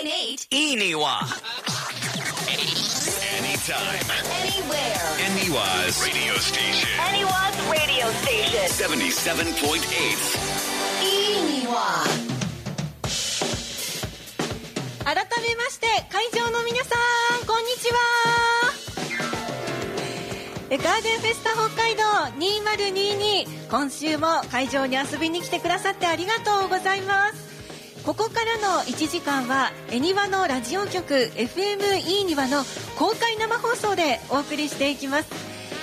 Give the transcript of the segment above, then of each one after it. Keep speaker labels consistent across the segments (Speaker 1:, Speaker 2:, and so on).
Speaker 1: Iniwa.
Speaker 2: Anytime.
Speaker 3: Anywhere.
Speaker 2: Aniwa's radio station.
Speaker 3: Anyone's radio station.
Speaker 2: 77.8.
Speaker 3: いいにわ。
Speaker 4: 改めまして会場の皆さんこんにちはえガーデンフェスタ北海道2022今週も会場に遊びに来てくださってありがとうございますここからの1時間は恵庭のラジオ局 FME にわの公開生放送でお送りしていきます。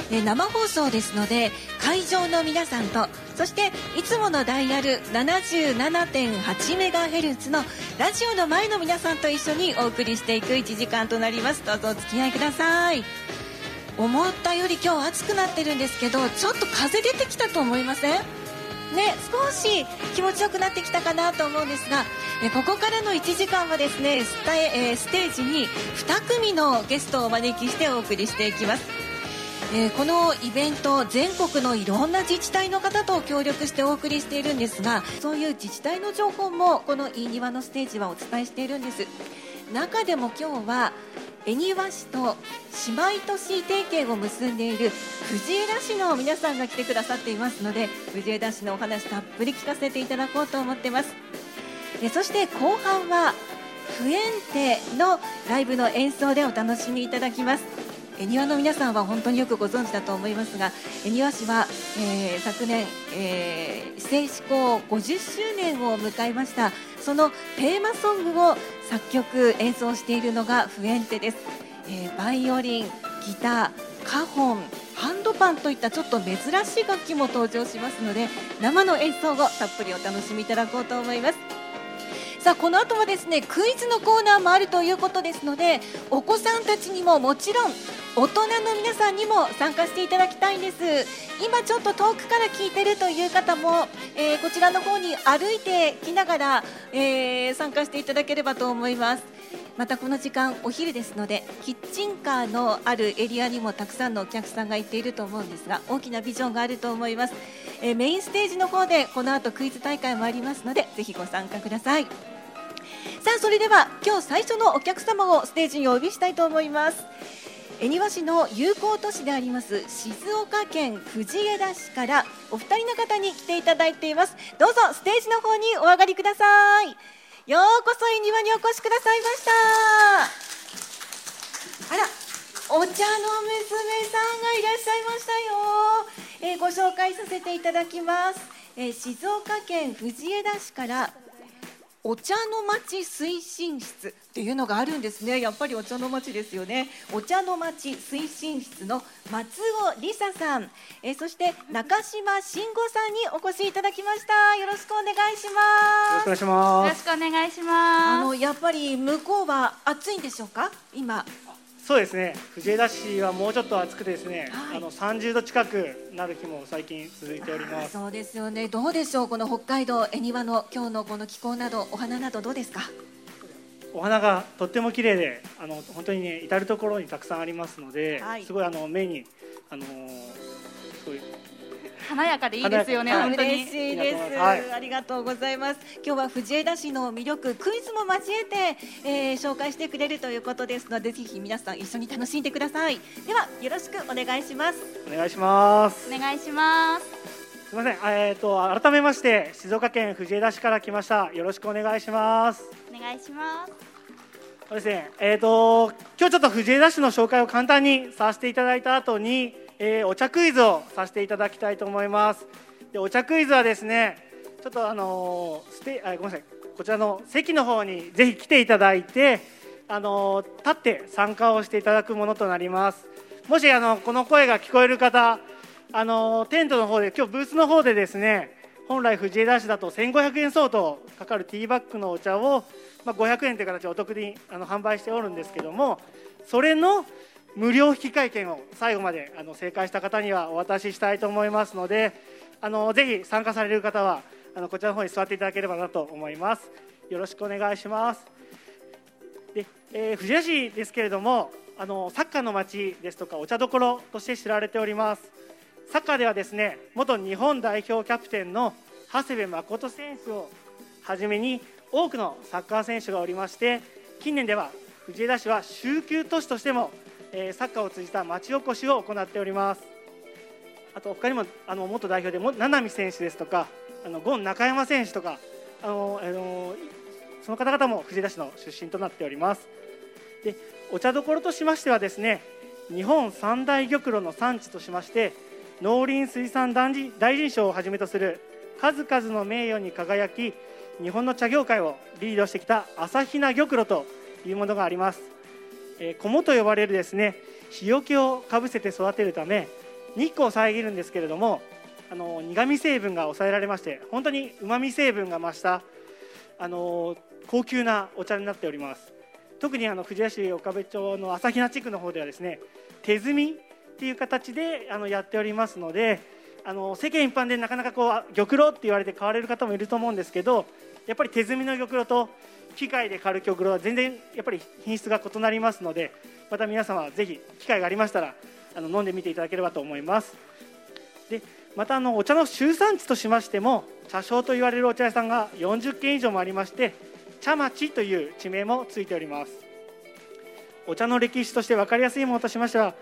Speaker 4: え生放送ですので会場の皆さんとそしていつものダイヤル 77.8MHz のラジオの前の皆さんと一緒にお送りしていく1時間となります。どうぞお付き合いください。思ったより今日暑くなってるんですけどちょっと風出てきたと思いません？ね、少し気持ちよくなってきたかなと思うんですがえここからの1時間はですねスタえステージに2組のゲストをお招きしてお送りしていきます。えーこのイベント全国のいろんな自治体の方と協力してお送りしているんですがそういう自治体の情報もこのいい庭のステージはお伝えしているんです。中でも今日は恵庭市と姉妹都市提携を結んでいる藤枝市の皆さんが来てくださっていますので藤枝市のお話たっぷり聞かせていただこうと思ってます。えそして後半はフエンテのライブの演奏でお楽しみいただきます。庭の皆さんは本当によくご存知だと思いますが恵庭市は、えー昨年、えー、市政施行50周年を迎えました。そのテーマソングを作曲演奏しているのがフエンテです、えーバイオリンギターカホンハンドパンといったちょっと珍しい楽器も登場しますので生の演奏をたっぷりお楽しみいただこうと思います。さあこの後はですねクイズのコーナーもあるということですのでお子さんたちにももちろん大人の皆さんにも参加していただきたいんです。今ちょっと遠くから聞いてるという方も、えーこちらの方に歩いてきながら、えー参加していただければと思います。またこの時間お昼ですのでキッチンカーのあるエリアにもたくさんのお客さんが行っていると思うんですが大きなビジョンがあると思います、えーメインステージの方でこの後クイズ大会もありますのでぜひご参加ください。さあそれでは今日最初のお客様をステージにお呼びしたいと思います。恵庭市の友好都市であります静岡県藤枝市からお二人の方に来ていただいています。どうぞステージの方にお上がりください。ようこそ恵庭にお越しくださいました。あらお茶の娘さんがいらっしゃいましたよ、えーご紹介させていただきます、えー静岡県藤枝市からお茶の町推進室っていうのがあるんですね。やっぱりお茶の町ですよね。お茶の町推進室の松尾梨沙さん、えーそして中島慎吾さんにお越しいただきました。よろしくお願いし
Speaker 5: よろしく
Speaker 4: ます。
Speaker 5: お願いしま
Speaker 6: よろしくお願いし
Speaker 4: あ
Speaker 6: ます。
Speaker 4: のやっぱり向こうは暑いんでしょうか？今
Speaker 5: す。そうですね。藤枝市はもうちょっと暑くてですね、
Speaker 4: はい
Speaker 5: あの30度近くなる日も最近続いております。
Speaker 4: そうですよね。どうでしょう？この北海道恵庭の今日のこの気候などお花などどうですか？
Speaker 5: お花がとっても綺麗で、あの本当にね至る所にたくさんありますので、
Speaker 4: はい
Speaker 5: すごいあの目にあのーすごい
Speaker 6: 華やかでいいですよね。
Speaker 4: 嬉しいです、
Speaker 5: はい
Speaker 4: ありがとうございます今日は藤枝市の魅力クイズも交えて、えー紹介してくれるということですのでぜひ皆さん一緒に楽しんでくださいではよろしくお願いします
Speaker 5: お願いします。
Speaker 6: お願いします。
Speaker 5: すみません。えっ、と改めまして静岡県藤枝市から来ました。よろしくお願いします。
Speaker 6: お願いします。
Speaker 5: そうですね、えー、と今日ちょっと藤枝市の紹介を簡単にさせていただいた後に、えーお茶クイズをさせていただきたいと思います。でお茶クイズはですねちょっとあのーステあごめんなさい。こちらの席の方にぜひ来ていただいてあのー立って参加をしていただくものとなります。もしあのこの声が聞こえる方あのテントの方で今日ブースの方でですね本来藤枝市だと1500円相当かかるティーバッグのお茶を、まあ、500円という形でお得にあの販売しておるんですけどもそれの無料引換券を最後まであの正解した方にはお渡ししたいと思いますのであのぜひ参加される方はあのこちらの方に座っていただければなと思います。よろしくお願いします。で、えー藤枝市ですけれどもあのサッカーの街ですとかお茶どころとして知られております。サッカーではですね元日本代表キャプテンの長谷部誠選手をはじめに多くのサッカー選手がおりまして近年では藤枝市は周休都市としても、えーサッカーを通じた町おこしを行っております。あと他にもあの元代表でも七海選手ですとかあのゴン中山選手とかあの、あのその方々も藤枝市の出身となっております。でお茶どころとしましてはですね日本三大玉露の産地としまして農林水産大臣大臣賞をはじめとする数々の名誉に輝き日本の茶業界をリードしてきた朝比奈玉露というものがあります、えー、菰と呼ばれるですね日よけをかぶせて育てるため日光を遮るんですけれどもあの苦味成分が抑えられまして本当にうまみ成分が増したあの高級なお茶になっております。特にあの富士屋市岡部町の朝比奈地区の方ではですね手摘みっていう形であのやっておりますのであの世間一般でなかなかこう玉露って言われて買われる方もいると思うんですけどやっぱり手摘みの玉露と機械で刈る玉露は全然やっぱり品質が異なりますのでまた皆様ぜひ機会がありましたらあの飲んでみていただければと思います。でまたあのお茶の集産地としましても茶商と言われるお茶屋さんが40軒以上もありまして茶町という地名もついております。お茶の歴史として分かりやすいものとしましては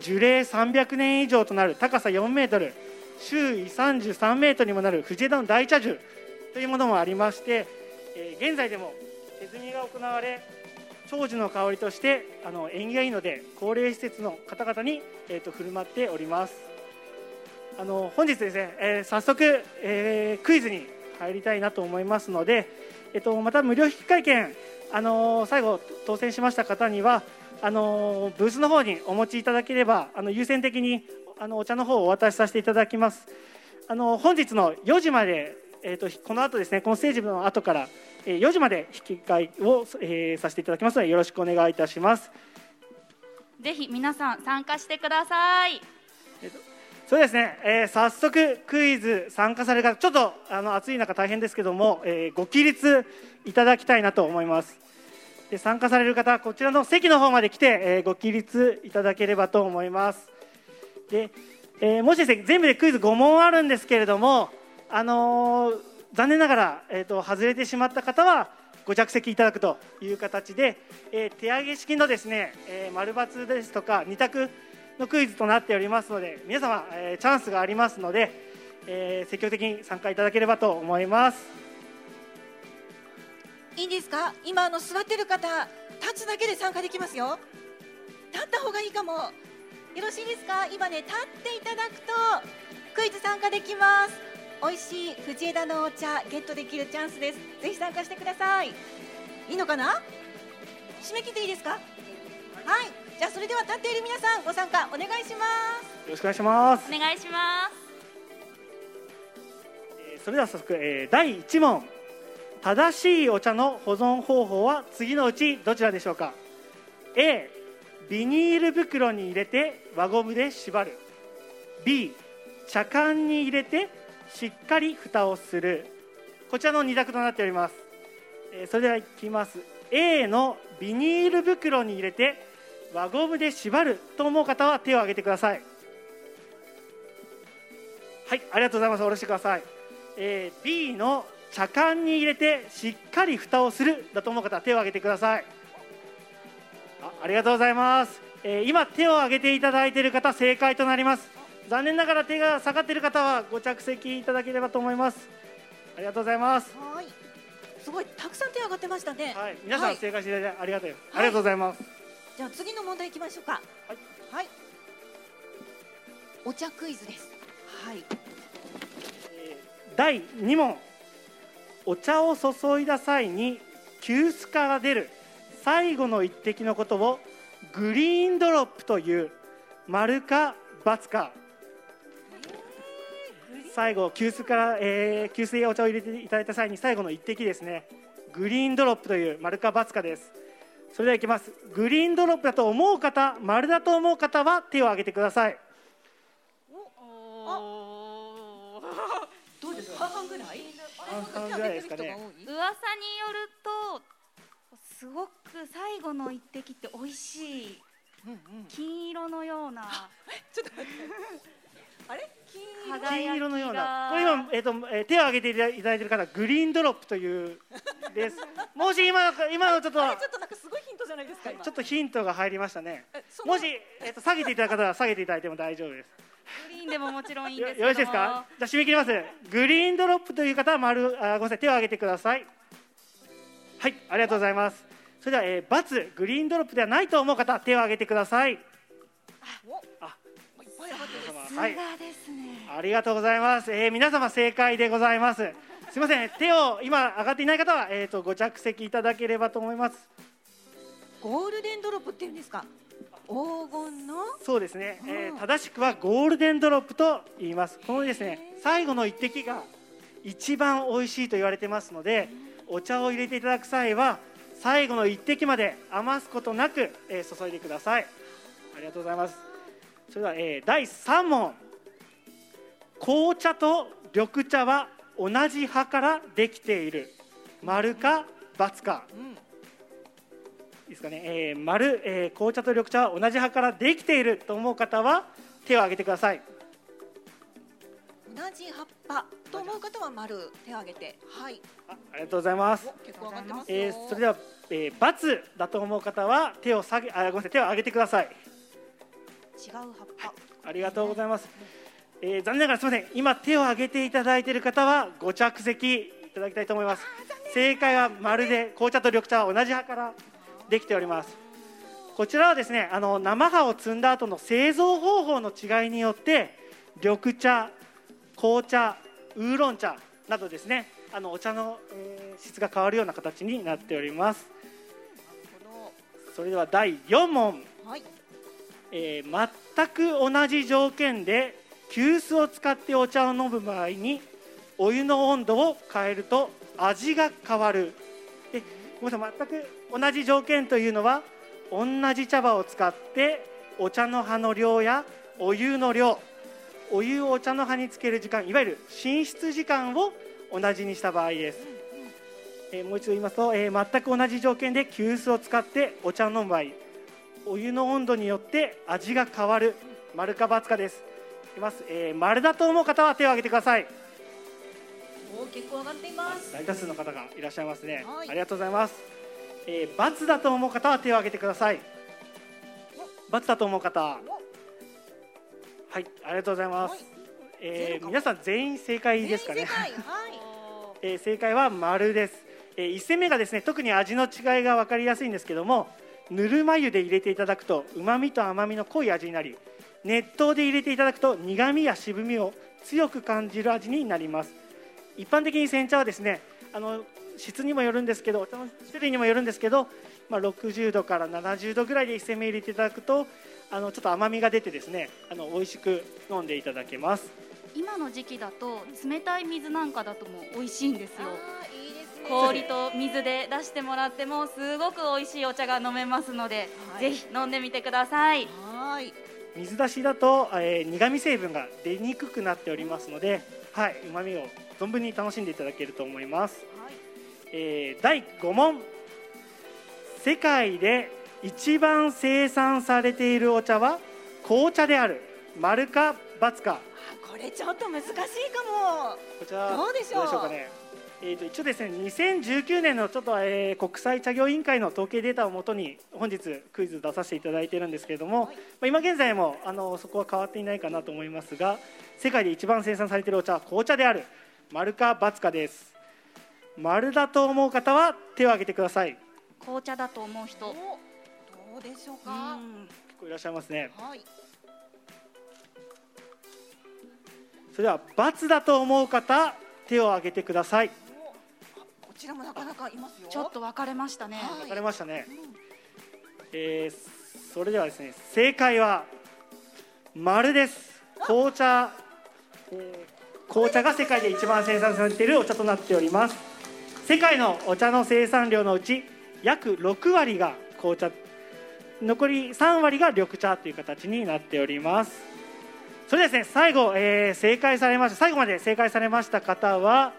Speaker 5: 樹齢300年以上となる高さ4メートル周囲33メートルにもなる藤枝の大茶樹というものもありまして、えー現在でも行われ長寿の香りとしてあの縁起がいいので高齢施設の方々に、えー、と振る舞っております。あの本日ですね、えー早速、えークイズに入りたいなと思いますので、えっと、また無料引換券、あの最後当選しました方にはあのブースの方にお持ちいただければあの優先的にあのお茶の方をお渡しさせていただきます。あの本日の4時まで、えー、とこの後ですねこのステージの後からえー4時まで引き換えを、えーさせていただきますのでよろしくお願いいたします。
Speaker 6: ぜひ皆さん参加してください。
Speaker 5: そうですね、えー早速クイズ参加される方ちょっとあの暑い中大変ですけども、えーご起立いただきたいなと思います。で参加される方はこちらの席の方まで来て、えーご起立いただければと思います。で、えーもしですね全部でクイズ5問あるんですけれどもあのー残念ながら、えー、と外れてしまった方はご着席いただくという形で、えー手上げ式のですね、えー、丸×ですとか2択のクイズとなっておりますので皆様、えーチャンスがありますので、えー積極的に参加いただければと思います。
Speaker 4: いいんですか？今あの座ってる方立つだけで参加できますよ。立った方がいいかも。よろしいですか？今ね立っていただくとクイズ参加できます。美味しい藤枝のお茶ゲットできるチャンスです。ぜひ参加してください。いいのかな？締め切っていいですか？はい。じゃあそれでは立っている皆さんご参加お願いします。
Speaker 5: よろしくお願いします。
Speaker 6: お願いします。
Speaker 5: えーそれでは早速、えー第1問。正しいお茶の保存方法は次のうちどちらでしょうか？A ビニール袋に入れて輪ゴムで縛る。B 茶缶に入れてしっかり蓋をするこちらの2択となっております、えそれではいきます A のビニール袋に入れて輪ゴムで縛ると思う方は手を挙げてくださいはい、ありがとうございます。下ろしてください。え B の茶缶に入れてしっかり蓋をするだと思う方は手を挙げてください。あありがとうございます。えー今手を挙げていただいている方正解となります。残念ながら手が下がっている方はご着席いただければと思います。ありがとうございます。
Speaker 4: はいすごいたくさん手上がってましたね
Speaker 5: はい、皆さ
Speaker 4: はい
Speaker 5: ん正解していただいてありがとう、ありがとうございます。
Speaker 4: じゃあ次の問題いきましょうか。
Speaker 5: はい。
Speaker 4: はい。お茶クイズです。はい。
Speaker 5: えー第2問お茶を注いだ際に急須から出る最後の一滴のことをグリーンドロップという丸か×か最後急須から、えー給水やお茶を入れていただいた際に最後の一滴ですねグリーンドロップという丸か×かですそれではいきますグリーンドロップだと思う方丸だと思う方は手を挙げてください
Speaker 4: どうですか？半々ぐらい？
Speaker 5: 半々ぐらいですかね
Speaker 6: 噂によるとすごく最後の一滴って美味しい
Speaker 4: うんうん。
Speaker 6: 金色のような
Speaker 4: ちょっと待って。あれ？金色。
Speaker 5: のような
Speaker 6: が。
Speaker 5: これ今、えーとえー手を挙げていただいている方グリーンドロップというです。もし今の今のちょっと
Speaker 4: ちょっとなんかすごゃないですか今。
Speaker 5: ちょっとヒントが入りましたね。もし、えっと下げていただく方は下げていただいても大丈夫です。
Speaker 6: グリーンでももちろんいいんです
Speaker 5: よよろしいですか？じゃあ締め切ります。グリーンドロップという方は丸あごめんなさい手を挙げてください。はいありがとうございます。それでは、えー、×グリーンドロップではないと思う方手を挙げてください。
Speaker 4: お。
Speaker 5: あはい。ありがとうございます、えー皆様正解でございます。すみません。手を今上がっていない方は、えー、とご着席いただければと思います。
Speaker 4: ゴールデンドロップっていうんですか？黄金の？
Speaker 5: そうですね、え
Speaker 4: うん。
Speaker 5: ー正しくはゴールデンドロップと言います。このですね最後の一滴が一番美味しいと言われてますのでお茶を入れていただく際は最後の一滴まで余すことなく、えー注いでください。ありがとうございますそれでは、えー第3問。紅茶と緑茶は同じ葉からできている。丸か×か。
Speaker 4: うん
Speaker 5: いいですかね、えー、丸、えー紅茶と緑茶は同じ葉からできていると思う方は手を挙げてください。
Speaker 4: 同じ葉っぱと思う方は丸手を挙げて。はい。
Speaker 5: あありがとうございます。
Speaker 4: お、結構上がってますよ。
Speaker 5: えー、それでは、えー、×だと思う方は手を下げあごめんなさい手を挙げてください
Speaker 4: 違う葉っぱ。
Speaker 5: ありがとうございます、えー、残念ながらすみません。今手を挙げていただいている方はご着席いただきたいと思います。正解は丸で紅茶と緑茶は同じ葉からできております。こちらはですねあの生葉を摘んだ後の製造方法の違いによって緑茶紅茶ウーロン茶などですねあのお茶の、えー質が変わるような形になっております。それでは第4問。
Speaker 4: はい
Speaker 5: えー全く同じ条件で急須を使ってお茶を飲む場合にお湯の温度を変えると味が変わる。でごめんなさい全く同じ条件というのは同じ茶葉を使ってお茶の葉の量やお湯の量。お湯をお茶の葉につける時間いわゆる浸出時間を同じにした場合です、えーもう一度言いますと、えー全く同じ条件で急須を使ってお茶を飲む場合。お湯の温度によって味が変わる。丸か×かです。いきます、えー丸だと思う方は手を挙げてください。
Speaker 4: お結構上がっています。
Speaker 5: 大多数の方がいらっしゃいますね、
Speaker 4: はい。
Speaker 5: ありがとうございます、えー、×だと思う方は手を挙げてください×だと思う方。はいありがとうございます、
Speaker 4: はい。
Speaker 5: えー皆さん全員正解ですかね。
Speaker 4: 正解。はい。
Speaker 5: えー正解は丸です、えー、1戦目がですね特に味の違いが分かりやすいんですけどもぬるま湯で入れていただくとうまみと甘みの濃い味になり熱湯で入れていただくと苦みや渋みを強く感じる味になります。一般的に煎茶はですねあの質にもよるんですけどお茶の種類にもよるんですけど、まあ、60度から70度ぐらいで1戦目入れていただくとあのちょっと甘みが出てですねあの美味しく飲んでいただけます。
Speaker 6: 今の時期だと冷たい水なんかだとも美味しいんですよ氷と水で出してもらってもすごく美味しいお茶が飲めますので、
Speaker 4: はい。
Speaker 6: ぜひ飲んでみてください。
Speaker 4: はい。
Speaker 5: 水出しだと、えー苦味成分が出にくくなっておりますので、はい、旨味を存分に楽しんでいただけると思います、
Speaker 4: はい。
Speaker 5: えー第5問。世界で一番生産されているお茶は紅茶である。丸か×か。
Speaker 4: あこれちょっと難しいかも。
Speaker 5: こちら
Speaker 4: どうでしょう
Speaker 5: かね？えー、と一応ですね2019年のちょっと、えー国際茶業委員会の統計データをもとに本日クイズ出させていただいているんですけれども、
Speaker 4: はい。
Speaker 5: まあ、今現在もあのそこは変わっていないかなと思いますが世界で一番生産されているお茶は紅茶である丸か×かです。丸だと思う方は手を挙げてください。
Speaker 6: 紅茶だと思う人
Speaker 4: おどうでしょう
Speaker 6: う
Speaker 4: か
Speaker 6: ん
Speaker 5: 結構いらっしゃいますね。
Speaker 4: はい。
Speaker 5: それでは×だと思う方手を挙げてください
Speaker 4: こちらもなかなかいますよ。
Speaker 6: ちょっと分かれましたね、
Speaker 4: はい。
Speaker 5: 分かれましたね、えーそれではですね正解は丸です。紅茶、えー紅茶が世界で一番生産されているお茶となっております。世界のお茶の生産量のうち約6割が紅茶。残り3割が緑茶という形になっております。それではですね最後、えー正解されました。最後まで正解されました方は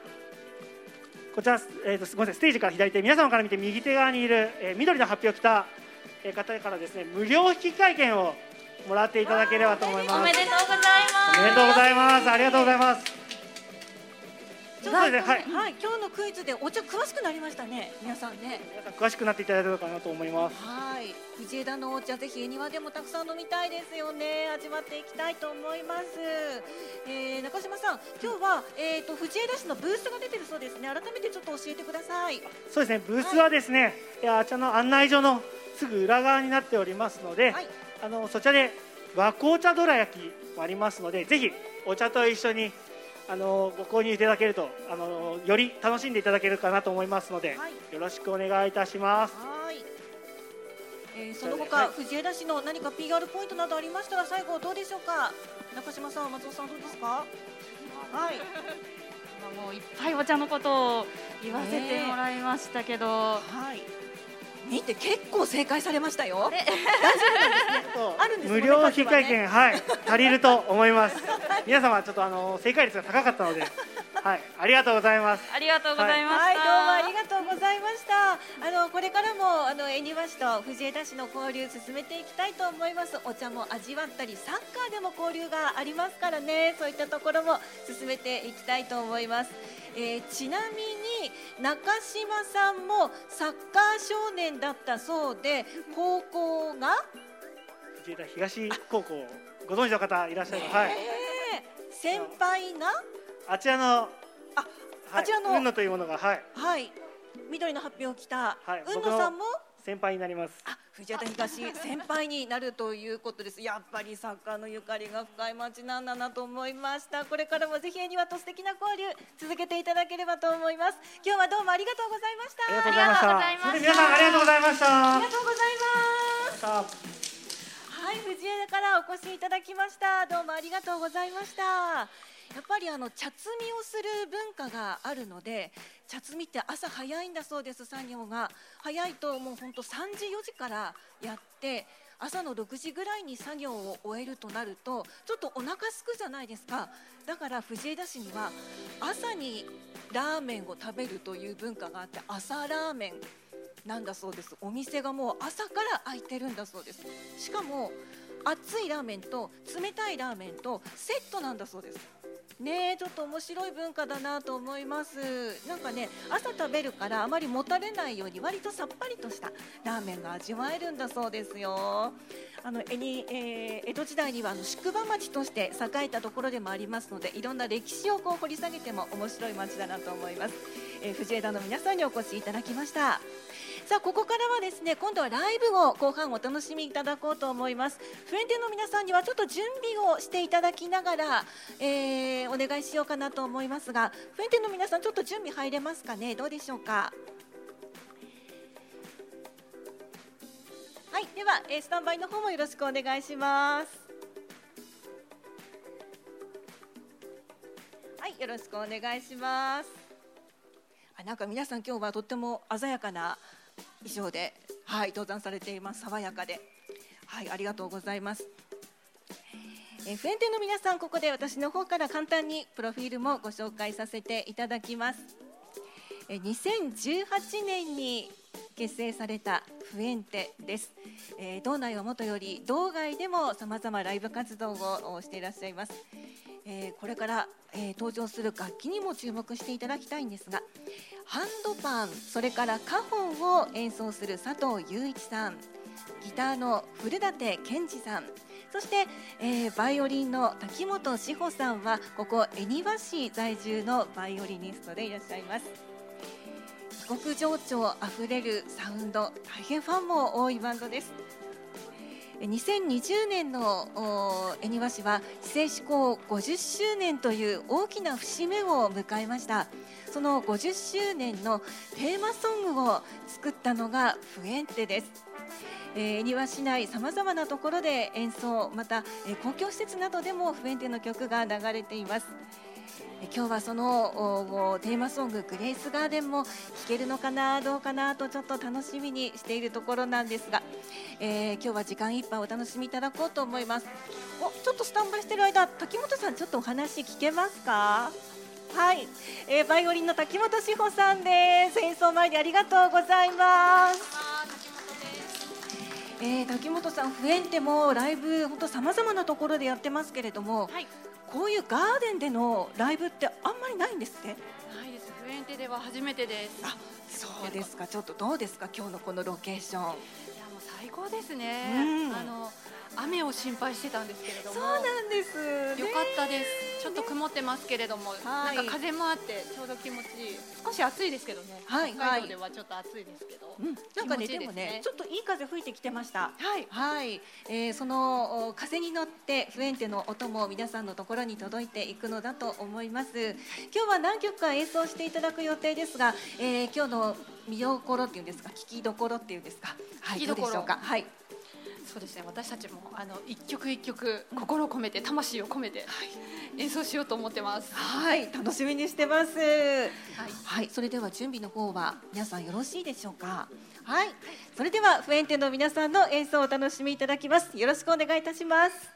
Speaker 5: こちら、えーとすごめんなさいステージから左手皆様から見て右手側にいる、えー緑の発表を着たえー方からですね無料引き換え券をもらっていただければと思います。
Speaker 6: おめでとうございます。
Speaker 5: おめでとうございます。ありがとうございますそうですねはい
Speaker 4: はい、今日のクイズでお茶詳しくなりましたね。皆さんね。
Speaker 5: 皆さん詳しくなっていただいたのかなと思います
Speaker 4: はい、藤枝のお茶ぜひ恵庭でもたくさん飲みたいですよね。味わっていきたいと思います。えー、中島さん、今日はえっ、と藤枝市のブースが出てるそうですね。改めてちょっと教えてください。
Speaker 5: そうですねブースはですね、いやあちらの案内所のすぐ裏側になっておりますので、
Speaker 4: はい
Speaker 5: あのそちらで和紅茶どら焼きもありますのでぜひお茶と一緒にあのご購入いただけるとあのより楽しんでいただけるかなと思いますので、
Speaker 4: はい
Speaker 5: よろしくお願いいたします
Speaker 4: はい。えー、その他、
Speaker 5: はい
Speaker 4: 藤枝市の何か PR ポイントなどありましたら最後どうでしょうか？中島さん、松尾さんどうですか？はい。
Speaker 6: もういっぱいお茶のことを言わせてもらいましたけど、
Speaker 4: はい。見て結構正解されましたよ。あるんです
Speaker 5: 無料引換券、はい、足りると思います。皆様ちょっとあの正解率が高かったので、はい、ありがとうございます。
Speaker 6: ありがとうございました。
Speaker 4: はい、どうもありがとうございました。あのこれからもあの恵庭市と藤枝市の交流進めていきたいと思います。お茶も味わったり、サッカーでも交流がありますからね。そういったところも進めていきたいと思います。えーちなみに中島さんもサッカー少年だったそうで、高校が、
Speaker 5: 藤枝東高校ご存知の方いらっしゃいます。はい、
Speaker 4: えー先輩が、
Speaker 5: あちらの
Speaker 4: あ、
Speaker 5: はい
Speaker 4: あちらの？
Speaker 5: 雲野というものがはい。
Speaker 4: はい、緑の発表を着た、
Speaker 5: はい。
Speaker 4: 雲野さんも？
Speaker 5: 先輩になります。
Speaker 4: あ藤枝東先輩になるということです。やっぱりサッカーのゆかりが深い町なんだなと思いました。これからもぜひ恵庭と素敵な交流続けていただければと思います。今日はどうもありがとうございました。
Speaker 5: ありがとうございました。皆さんありがとうございました。
Speaker 4: ありがとうございます。
Speaker 5: さあ
Speaker 4: はい、藤枝からお越しいただきました。どうもありがとうございました。やっぱりあの茶摘みをする文化があるので茶摘みって朝早いんだそうです作業が。早いともうほんと3時4時からやって朝の6時ぐらいに作業を終えるとなるとちょっとお腹すくじゃないですか。だから藤枝市には朝にラーメンを食べるという文化があって朝ラーメンなんだそうです。お店がもう朝から開いてるんだそうです。しかも熱いラーメンと冷たいラーメンとセットなんだそうです。ねえちょっと面白い文化だなと思います。なんかね朝食べるからあまりもたれないように割とさっぱりとしたラーメンが味わえるんだそうですよ。あのえに、えー江戸時代にはあの宿場町として栄えたところでもありますのでいろんな歴史をこう掘り下げても面白い町だなと思います、えー藤枝の皆さんにお越しいただきました。さあここからはですね今度はライブを後半お楽しみいただこうと思います。フエンテの皆さんにはちょっと準備をしていただきながら、えーお願いしようかなと思いますがフエンテの皆さんちょっと準備入れますかね？どうでしょうか？はいでは、えースタンバイの方もよろしくお願いします。はいよろしくお願いします。あなんか皆さん今日はとっても鮮やかな衣装ではい登山されています。爽やかで。はいありがとうございます。えー、フエンテの皆さんここで私の方から簡単にプロフィールもご紹介させていただきます。え2018年に結成されたフエンテです、えー道内はもとより道外でもさまざまライブ活動をしていらっしゃいます、えーこれから、えー登場する楽器にも注目していただきたいんですがハンドパンそれからカホンを演奏する佐藤雄一さんギターの古舘健二さんそして、えーバイオリンの滝本志保さんはここ恵庭市在住のバイオリニストでいらっしゃいます。異国情緒あふれるサウンド大変ファンも多いバンドです。え2020年のお恵庭市は市政施行50周年という大きな節目を迎えました。その50周年のテーマソングを作ったのがフエンテです。えー恵庭市内さまざまなところで演奏また、えー公共施設などでもフエンテの曲が流れています。えー今日はそのおおテーマソング「グレイスガーデン」も聴けるのかなどうかなとちょっと楽しみにしているところなんですが、えー今日は時間いっぱいお楽しみいただこうと思います。おちょっとスタンバイしてる間滝本さんちょっとお話聞けますか？はい、えーバイオリンの滝本志保さんです。演奏前にありがとうございます。えー、滝本さん、フエンテもライブ、本当さまざまなところでやってますけれども、
Speaker 6: はい。
Speaker 4: こういうガーデンでのライブってあんまりないんですって？
Speaker 6: な
Speaker 1: テでは初めてです。
Speaker 4: あそうですか。ちょっとどうですか？今日のこのロケーション
Speaker 1: 最高ですね。
Speaker 4: うん
Speaker 1: あの雨を心配してたんですけれども。
Speaker 4: んです
Speaker 1: よかったです。ちょっと曇ってますけれども、
Speaker 4: はい
Speaker 1: なんか風もあってちょうど気持ちいい。少し暑いですけどね。
Speaker 4: はい
Speaker 1: 北海道ではちょっと暑いですけど。
Speaker 4: うん、なんかね
Speaker 1: ね
Speaker 4: でもねちょっといい風吹いてきてました
Speaker 1: はい。
Speaker 4: はい、えーそのお風に乗ってフエンテの音も皆さんのところに届いていくのだと思います今日は何曲か演奏していただく予定ですが、えー今日の見どころっていうんですか？聞きどころっていうんですか？はい
Speaker 1: 聞きどころ
Speaker 4: どうでしょうか？はい
Speaker 1: そうですね。私たちもあの一曲一曲心を込めて魂を込めて演奏しようと思ってます。
Speaker 4: はい楽しみにしてます
Speaker 1: はい。
Speaker 4: はい、それでは準備の方は皆さんよろしいでしょうか？はい、それではフエンテの皆さんの演奏をお楽しみいただきます。よろしくお願いいたします。
Speaker 7: 「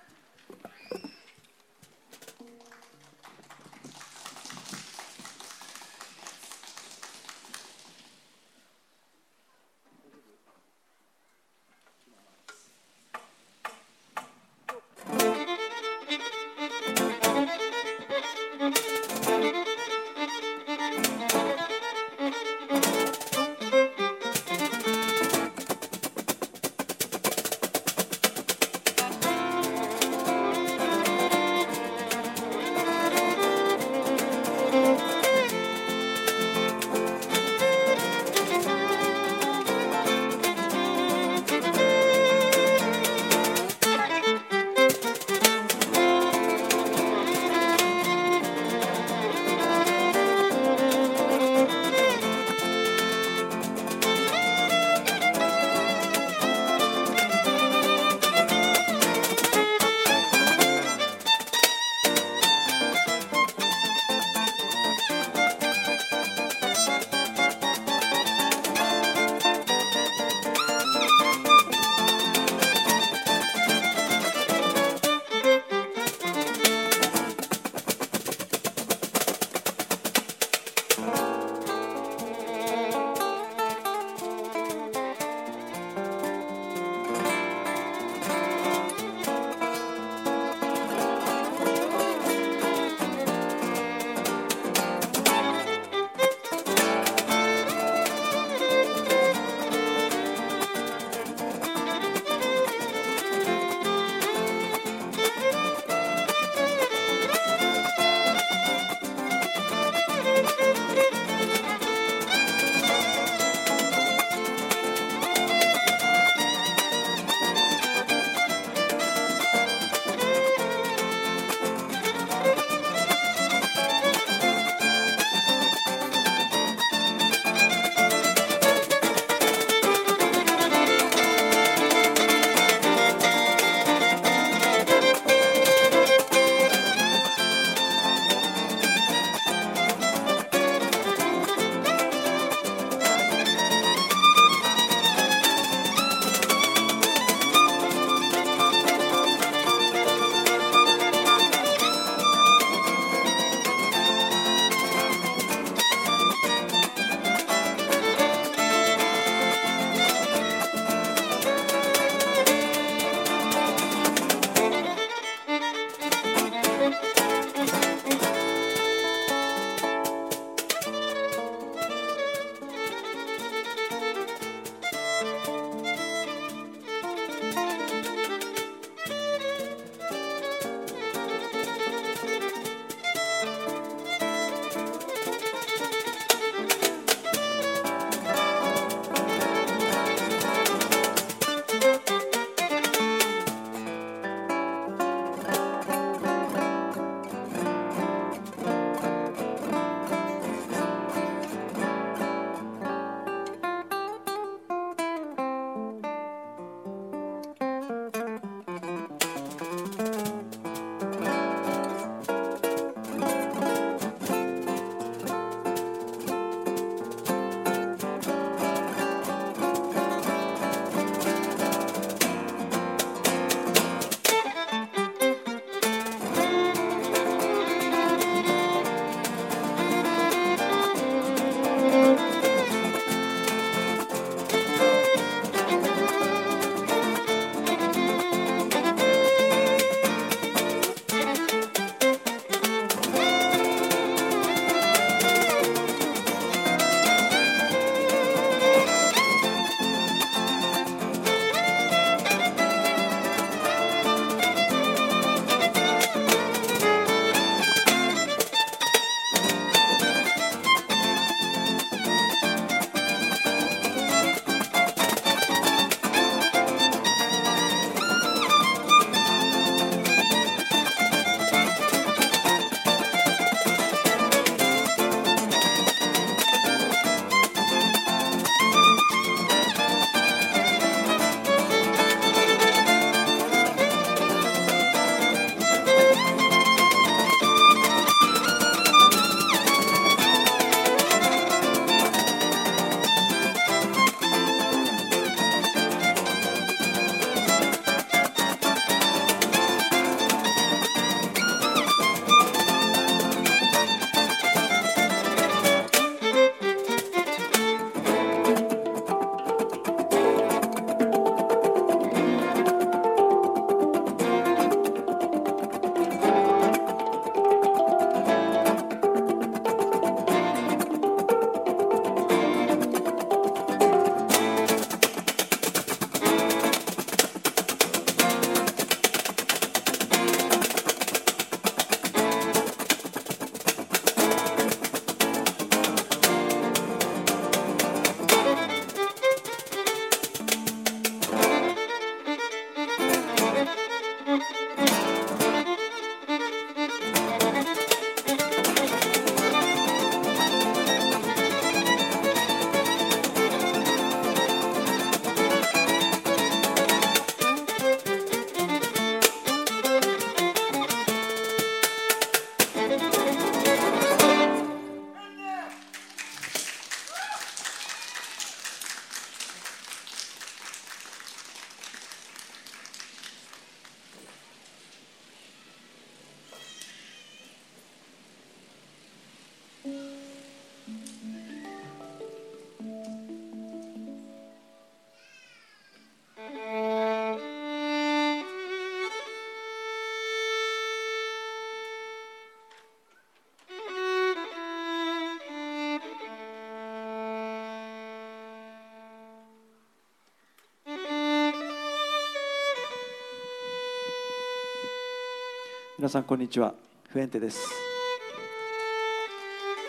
Speaker 7: 皆さんこんにちは。フエンテです。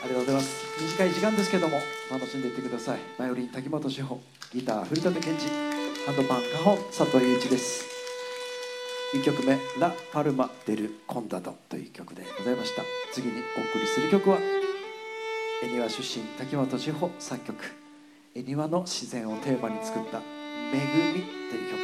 Speaker 7: ありがとうございます。短い時間ですけども楽しんでいってください。バイオリン滝本志保ギター古舘健二ハンドパンカホン佐藤雄一です。1曲目「ラ・パルマ・デル・コンダド」という曲でございました。次にお送りする曲は恵庭出身滝本志保作曲恵庭の自然をテーマに作った「めぐみ」という曲。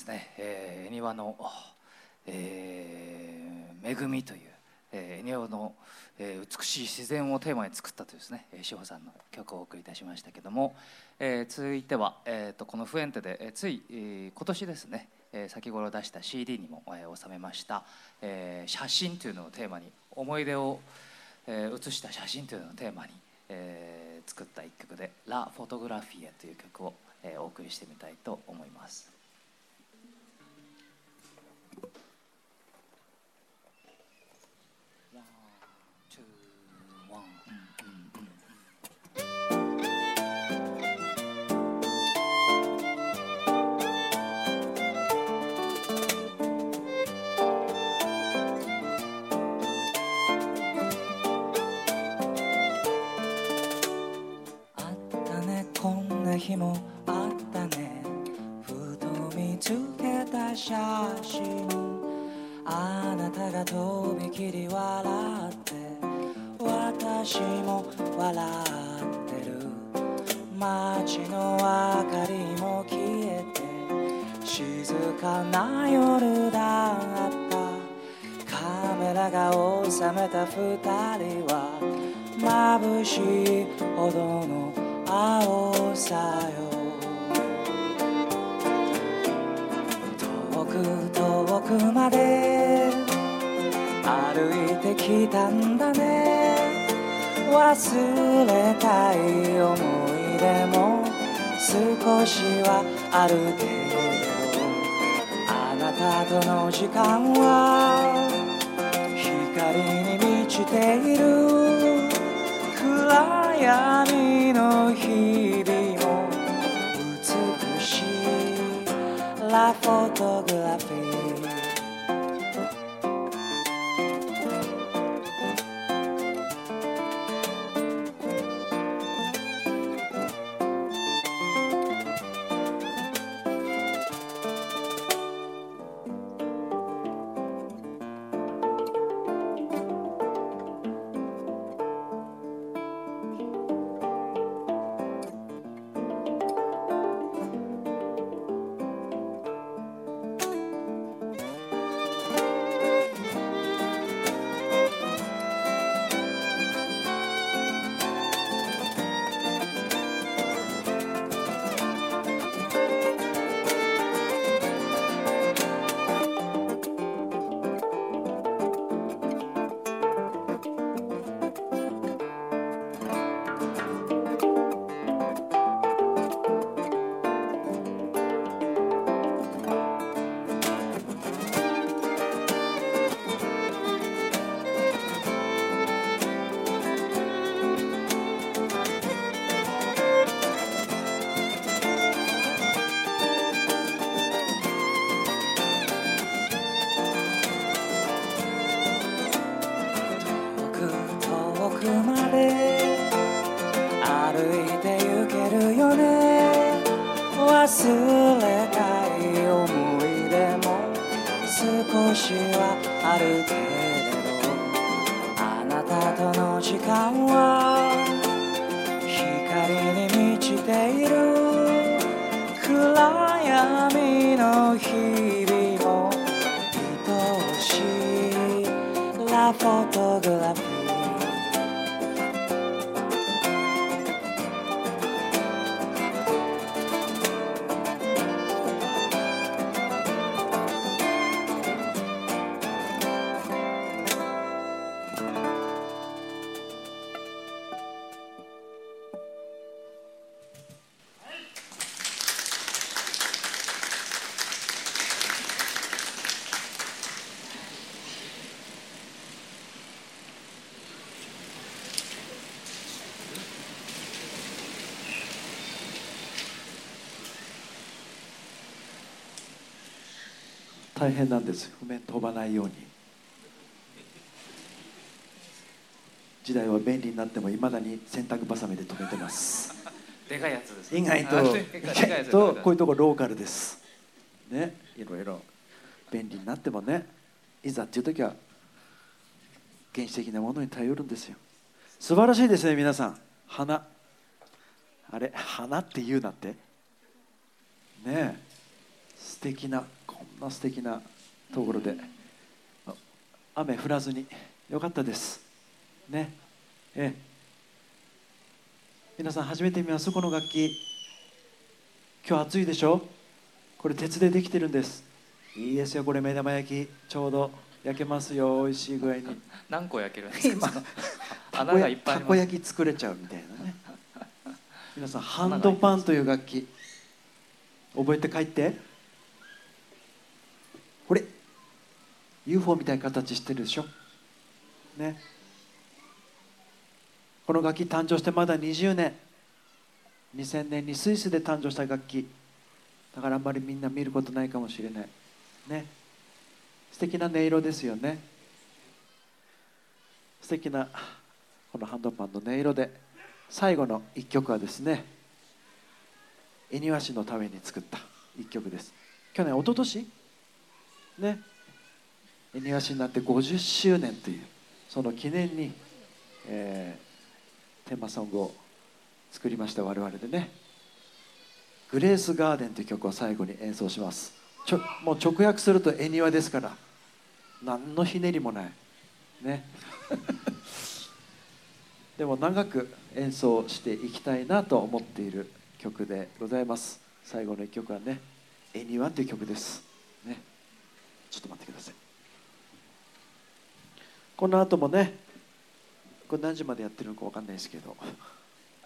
Speaker 7: です
Speaker 8: ね、えー、庭の、えー恵みという、えー、庭の、えー美しい自然をテーマに作ったというですね、志保さんの曲をお送りいたしましたけども、えー続いては、えー、とこのフエンテで、えーつい、えー今年ですね、えー先頃出した CD にも、えー収めました、えー写真というのをテーマに思い出を、えー写した写真というのをテーマに、えー作った一曲で「ラ・フォトグラフィエ」という曲を、えーお送りしてみたいと思います。日もあったね。ふと見つけた写真。あなたがとびきり笑って私も笑ってる。街の明かりも消えて静かな夜だった。カメラが収めた二人は眩しいほどの青さよ。遠く遠くまで歩いてきたんだね。忘れたい思い出も少しはあるけれど。あなたとの時間は光に満ちている。暗闇の日々も美しい。ラフォトグラフィー
Speaker 7: 大変なんです。譜面飛ばないように。時代は便利になってもいまだに洗濯ばさみで止めてます。
Speaker 8: でかいやつです
Speaker 7: 意外と
Speaker 8: あ
Speaker 7: 意外
Speaker 8: つ
Speaker 7: とこういうとこローカルです。ね。いろいろ。便利になってもねいざっていう時は原始的なものに頼るんですよ。素晴らしいですね皆さん。花あれ？花って言うなって。ねえ。素敵な。こんな素敵なところであ雨降らずによかったです。ね。ええ。皆さん初めて見ますこの楽器。今日暑いでしょ？これ鉄でできてるんです。いいですよこれ目玉焼き。ちょうど焼けますよ美味しい具合に。
Speaker 8: 何個焼けるんですか？
Speaker 7: た
Speaker 8: 穴がいっぱいあります。
Speaker 7: こ焼き作れちゃうみたいなね。皆さんハンドパンという楽器。覚えて帰ってこれ UFO みたいな形してるでしょ？ね。この楽器誕生してまだ20年。2000年にスイスで誕生した楽器。だからあんまりみんな見ることないかもしれない。ね。素敵な音色ですよね。素敵なこのハンドパンの音色で。最後の一曲はですね。恵庭市のために作った一曲です。去年一昨年？ね。恵庭市になって50周年というその記念に、えーテーマソングを作りました我々でね「グレースガーデン」という曲を最後に演奏します。ちょもう直訳すると恵庭ですから何のひねりもない。ね。でも長く演奏していきたいなと思っている曲でございます。最後の一曲はね「恵庭」という曲です。ね。ちょっと待ってください。この後もねこれ何時までやってるのか分かんないですけど。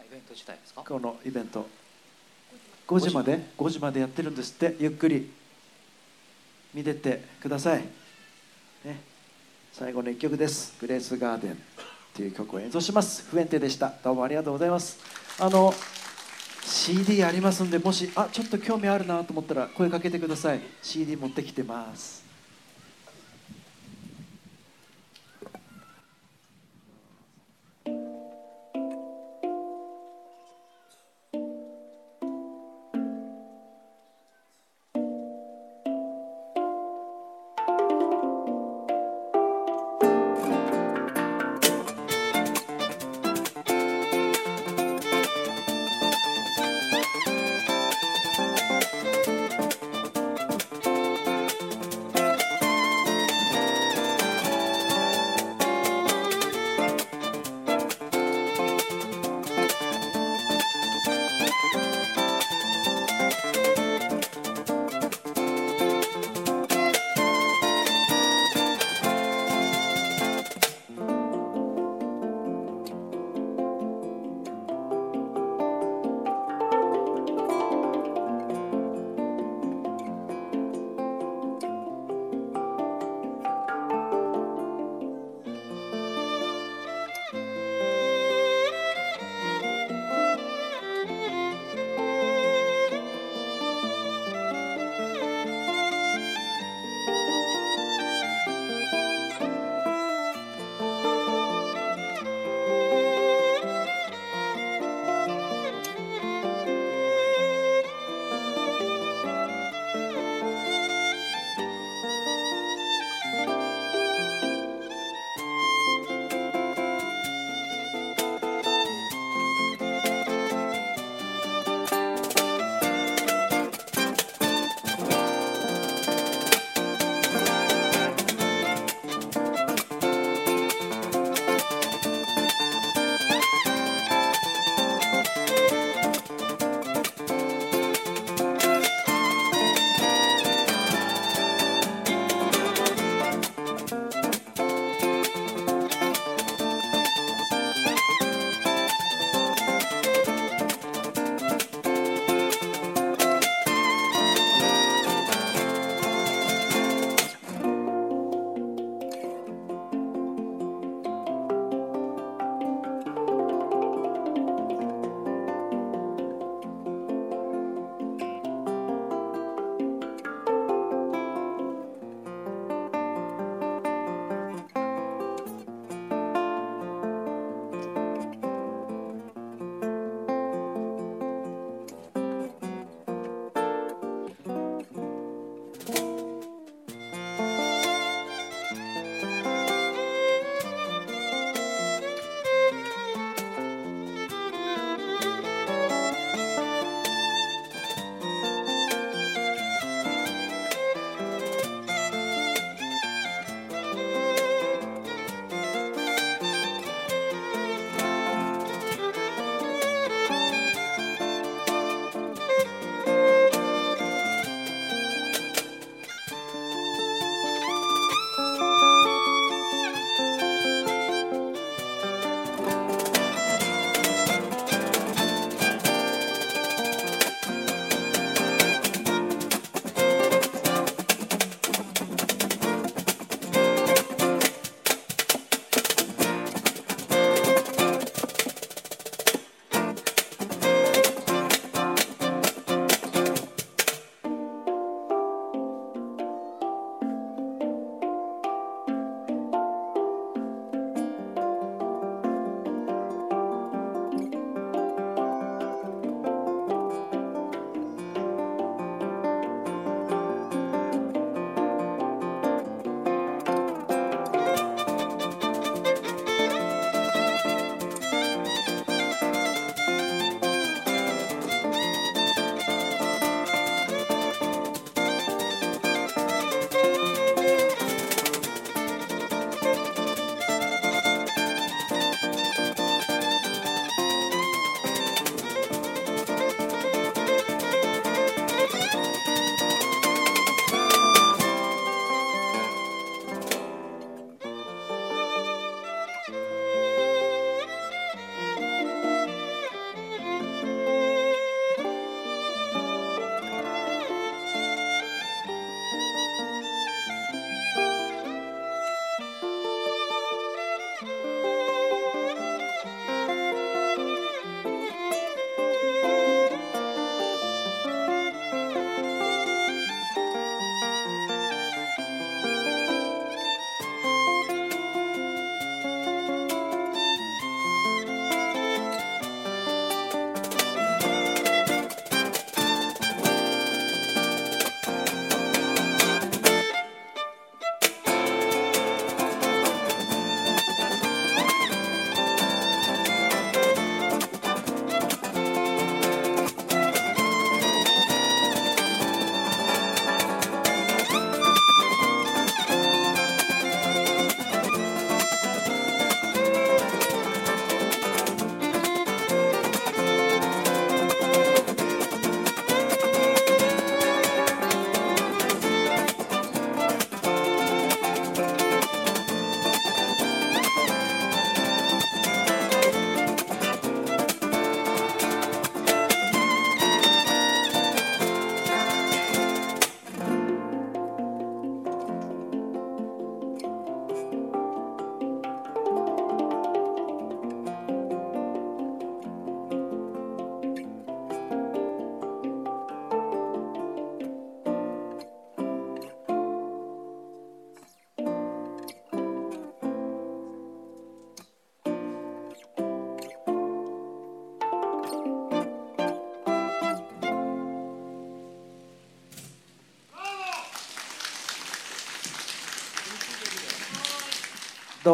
Speaker 8: イベント自体ですか？
Speaker 7: このイベント。5時まで？5時まで。やってるんですって。ゆっくり見てってください、ね、最後の一曲です「グレースガーデン」という曲を演奏します。不園亭でした。どうもありがとうございます。あの CD ありますんでもしあちょっと興味あるなと思ったら声かけてください。CD 持ってきてます「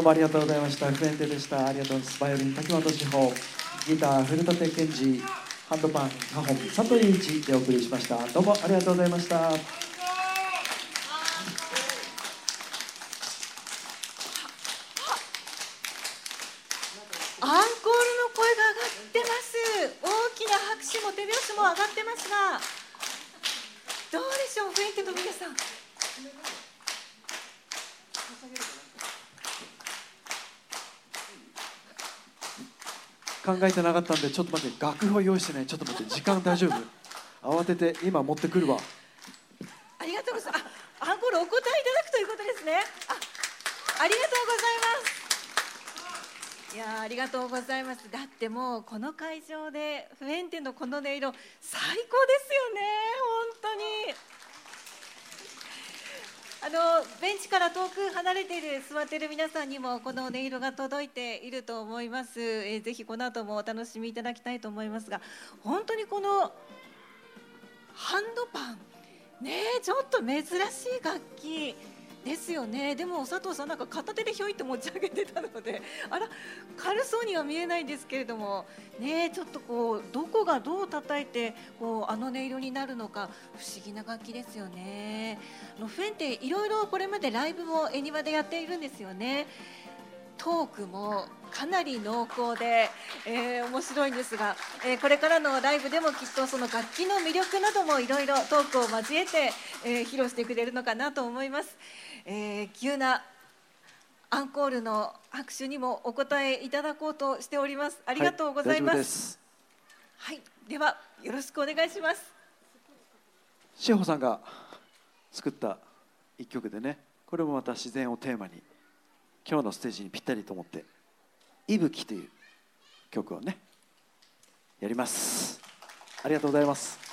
Speaker 7: どうもありがとうございました。フエンテでした。ありがとうございます。バイオリン滝本志保。ギター古舘健二。ハンドパンカホン佐藤雄一でお送りしました。どうもありがとうございました。
Speaker 4: アンコールの声が上がってます。大きな拍手も手拍子も上がってますがどうでしょうフェンテの皆さん。
Speaker 7: 考えてなかったんでちょっと待って楽譜を用意してねちょっと待って時間大丈夫？慌てて今持ってくるわ。
Speaker 4: ありがとうございます。あアンコールお答えいただくということですね。あありがとうございます。いやありがとうございます。だってもうこの会場でフエンテのこの音色最高ですよね本当に。あのベンチから遠く離れている座っている皆さんにもこの音色が届いていると思います、えーぜひこの後もお楽しみいただきたいと思います。が本当にこのハンドパン。ねちょっと珍しい楽器。ですよね。でも佐藤さんなんか片手でひょいって持ち上げてたので あら軽そうには見えないんですけれどもねちょっとこうどこがどう叩いてこうあの音色になるのか不思議な楽器ですよね。あのフェンっていろいろこれまでライブもエニバでやっているんですよね。トークもかなり濃厚で、えー面白いんですが、えーこれからのライブでもきっとその楽器の魅力などもいろいろトークを交えて、えー披露してくれるのかなと思います、えー急なアンコールの拍手にもお答えいただこうとしております。ありがとうございま、
Speaker 7: は大丈夫です。す
Speaker 4: はい、ではよろしくお願いします。
Speaker 7: 志保さんが作った一曲でねこれもまた自然をテーマに今日のステージにぴったりと思って「いぶき」という曲をねやります。ありがとうございます「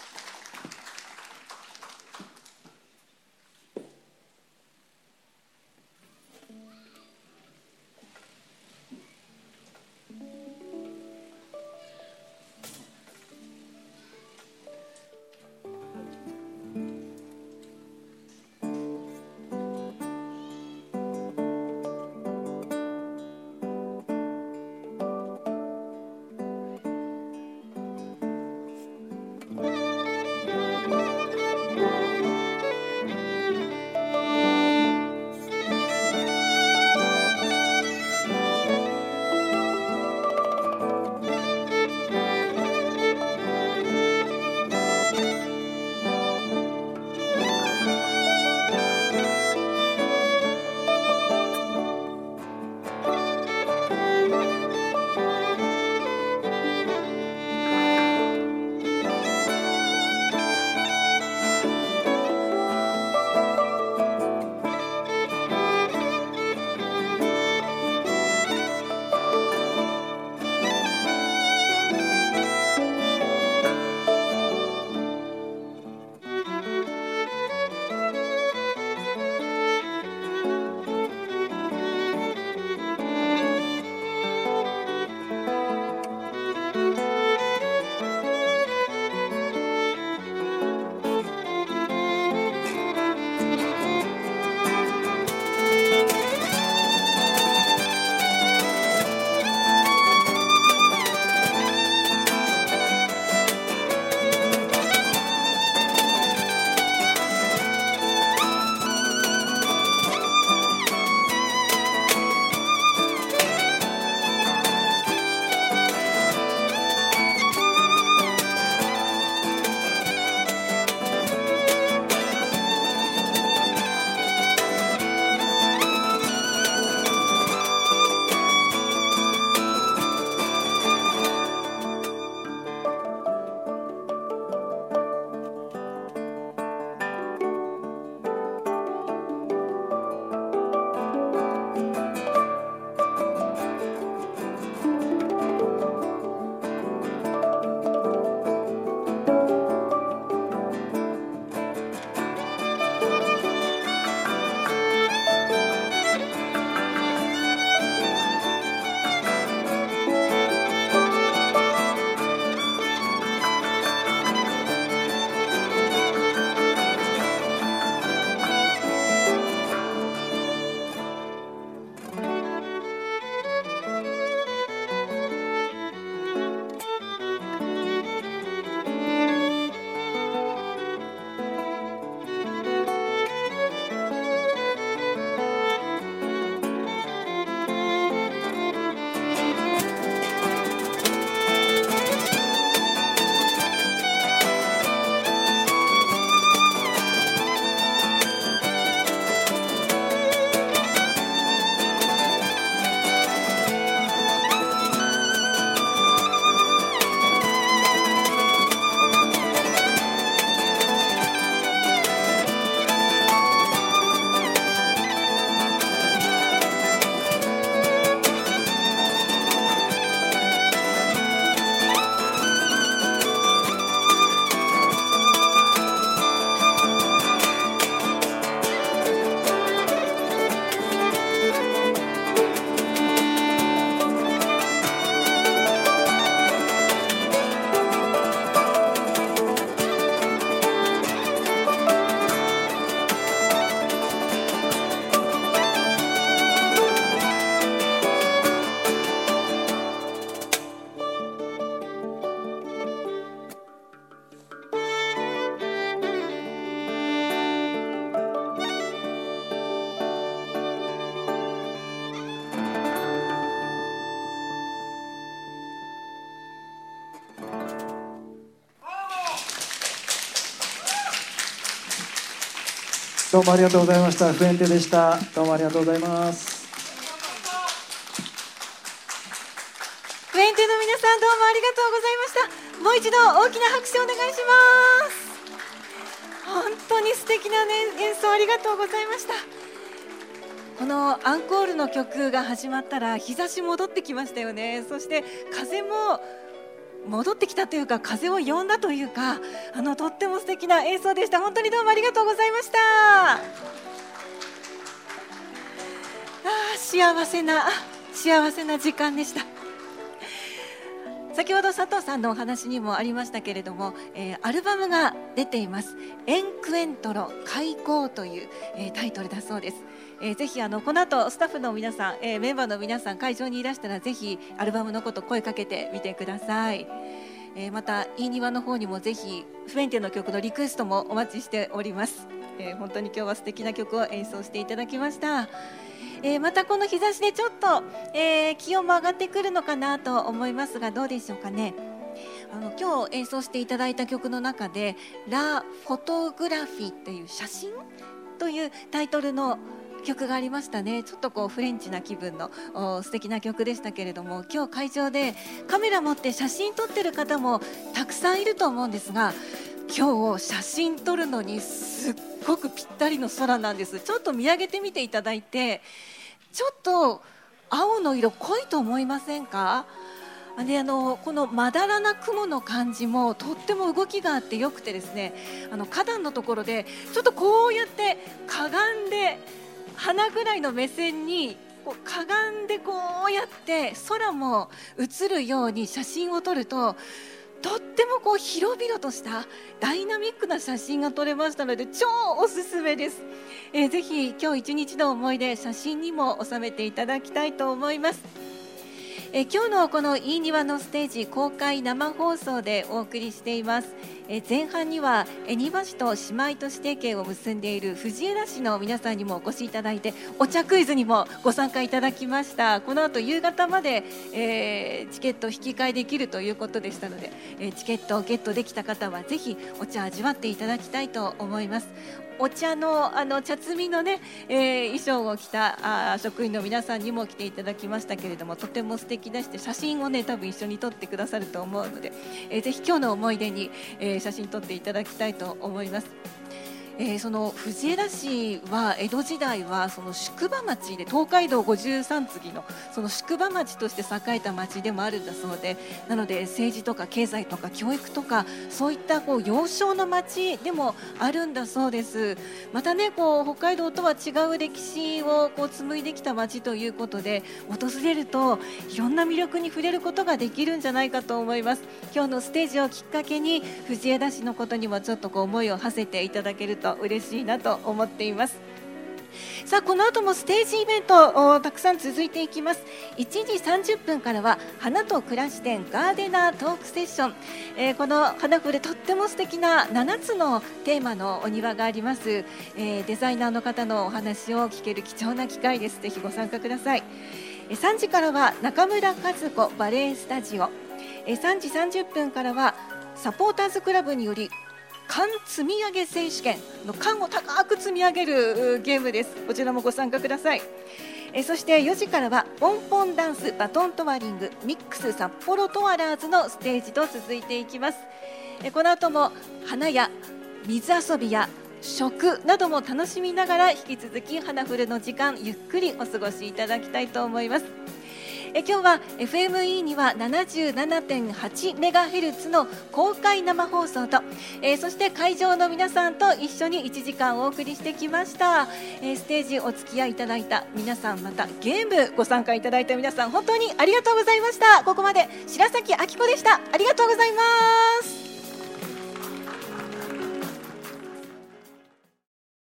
Speaker 7: どうもありがとうございました。フエンテでした。どうもありがとうございます。
Speaker 4: フエンテの皆さんどうもありがとうございました。もう一度大きな拍手お願いします。本当に素敵な、ね、演奏ありがとうございました。このアンコールの曲が始まったら日差し戻ってきましたよね。そして風も戻ってきたというか風を呼んだというかあのとっても素敵な演奏でした。本当にどうもありがとうございました。あ幸せな幸せな時間でした。先ほど佐藤さんのお話にもありましたけれども、えーアルバムが出ています「エンクエントロ開口」という、えータイトルだそうです、えーぜひあのこの後スタッフの皆さん、えーメンバーの皆さん会場にいらしたらぜひアルバムのこと声かけてみてください、えーまたいい庭の方にもぜひフエンテの曲のリクエストもお待ちしております、えー本当に今日は素敵な曲を演奏していただきました。えーまたこの日差しでちょっと、えー気温も上がってくるのかなと思いますがどうでしょうかね。あの今日演奏していただいた曲の中で「ラ・フォトグラフィー」っていう写真というタイトルの曲がありましたね。ちょっとこうフレンチな気分の素敵な曲でしたけれども今日会場でカメラ持って写真撮ってる方もたくさんいると思うんですが今日写真撮るのにすっごくぴったりの空なんです。ちょっと見上げてみていただいてちょっと青の色濃いと思いませんか？であのこのまだらな雲の感じもとっても動きがあってよくてですねあの花壇のところでちょっとこうやってかがんで花ぐらいの目線にこうかがんでこうやって空も映るように写真を撮るととってもこう広々としたダイナミックな写真が撮れましたので超おすすめです、えーぜひ今日一日の思い出写真にも収めていただきたいと思います。え今日のこのいい庭のステージ公開生放送でお送りしています、え前半には恵庭市と姉妹都市提携を結んでいる藤枝市の皆さんにもお越しいただいてお茶クイズにもご参加いただきました。この後夕方まで、えーチケット引き換えできるということでしたので、えチケットをゲットできた方はぜひお茶味わっていただきたいと思います。お茶のあの茶摘みのね、えー衣装を着たあ職員の皆さんにも来ていただきましたけれどもとても素敵でして写真をね多分一緒に撮ってくださると思うので、えーぜひ今日の思い出に、えー写真撮っていただきたいと思います。えーその藤枝市は江戸時代はその宿場町で東海道五十三次のその宿場町として栄えた町でもあるんだそうでなので政治とか経済とか教育とかそういったこう要衝の町でもあるんだそうです。またねこう北海道とは違う歴史をこう紡いできた町ということで訪れるといろんな魅力に触れることができるんじゃないかと思います。今日のステージをきっかけに藤枝市のことにもちょっとこう思いを馳せていただけると嬉しいなと思っています。さあこの後もステージイベントおたくさん続いていきます。1時30分からは花と暮らし店ガーデナートークセッション、えーこの花フレとっても素敵な7つのテーマのお庭があります、えーデザイナーの方のお話を聞ける貴重な機会です。ぜひご参加ください。えー3時からは中村和子バレエスタジオ。えー3時30分からはサポーターズクラブにより缶積み上げ選手権の缶を高く積み上げるゲームです。こちらもご参加ください。えそして4時からはポンポンダンスバトントワリングミックス札幌トワラーズのステージと続いていきます。えこの後も花や水遊びや食なども楽しみながら引き続き花フルの時間ゆっくりお過ごしいただきたいと思います。え今日は FME には77.8メガヘルツの公開生放送と、えーそして会場の皆さんと一緒に1時間お送りしてきました、えーステージお付き合いいただいた皆さんまたゲームご参加いただいた皆さん本当にありがとうございました。ここまで白崎明子でした。ありがとうございます。